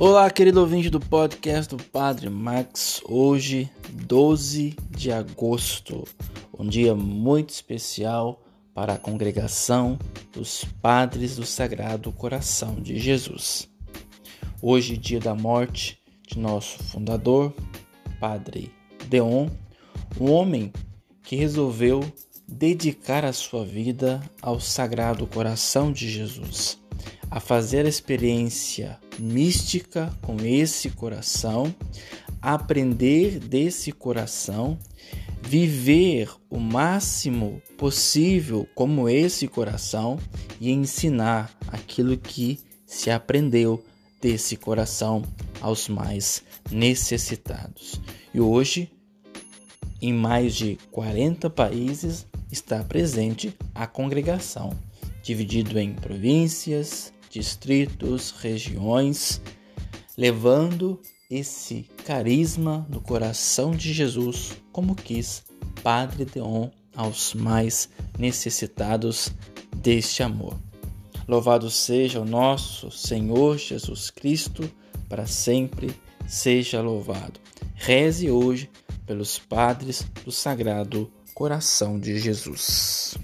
Olá, querido ouvinte do podcast do Padre Max. Hoje, 12 de agosto, um dia muito especial para a congregação dos Padres do Sagrado Coração de Jesus. Hoje, dia da morte de nosso fundador, Padre Deon, um homem que resolveu dedicar a sua vida ao Sagrado Coração de Jesus, a fazer a experiência mística com esse coração, aprender desse coração, viver o máximo possível como esse coração e ensinar aquilo que se aprendeu desse coração aos mais necessitados. E hoje, em mais de 40 países, está presente a congregação, dividido em províncias, distritos, regiões, levando esse carisma do coração de Jesus, como quis Padre Deon aos mais necessitados deste amor. Louvado seja o nosso Senhor Jesus Cristo, para sempre seja louvado. Reze hoje pelos padres do Sagrado Coração de Jesus.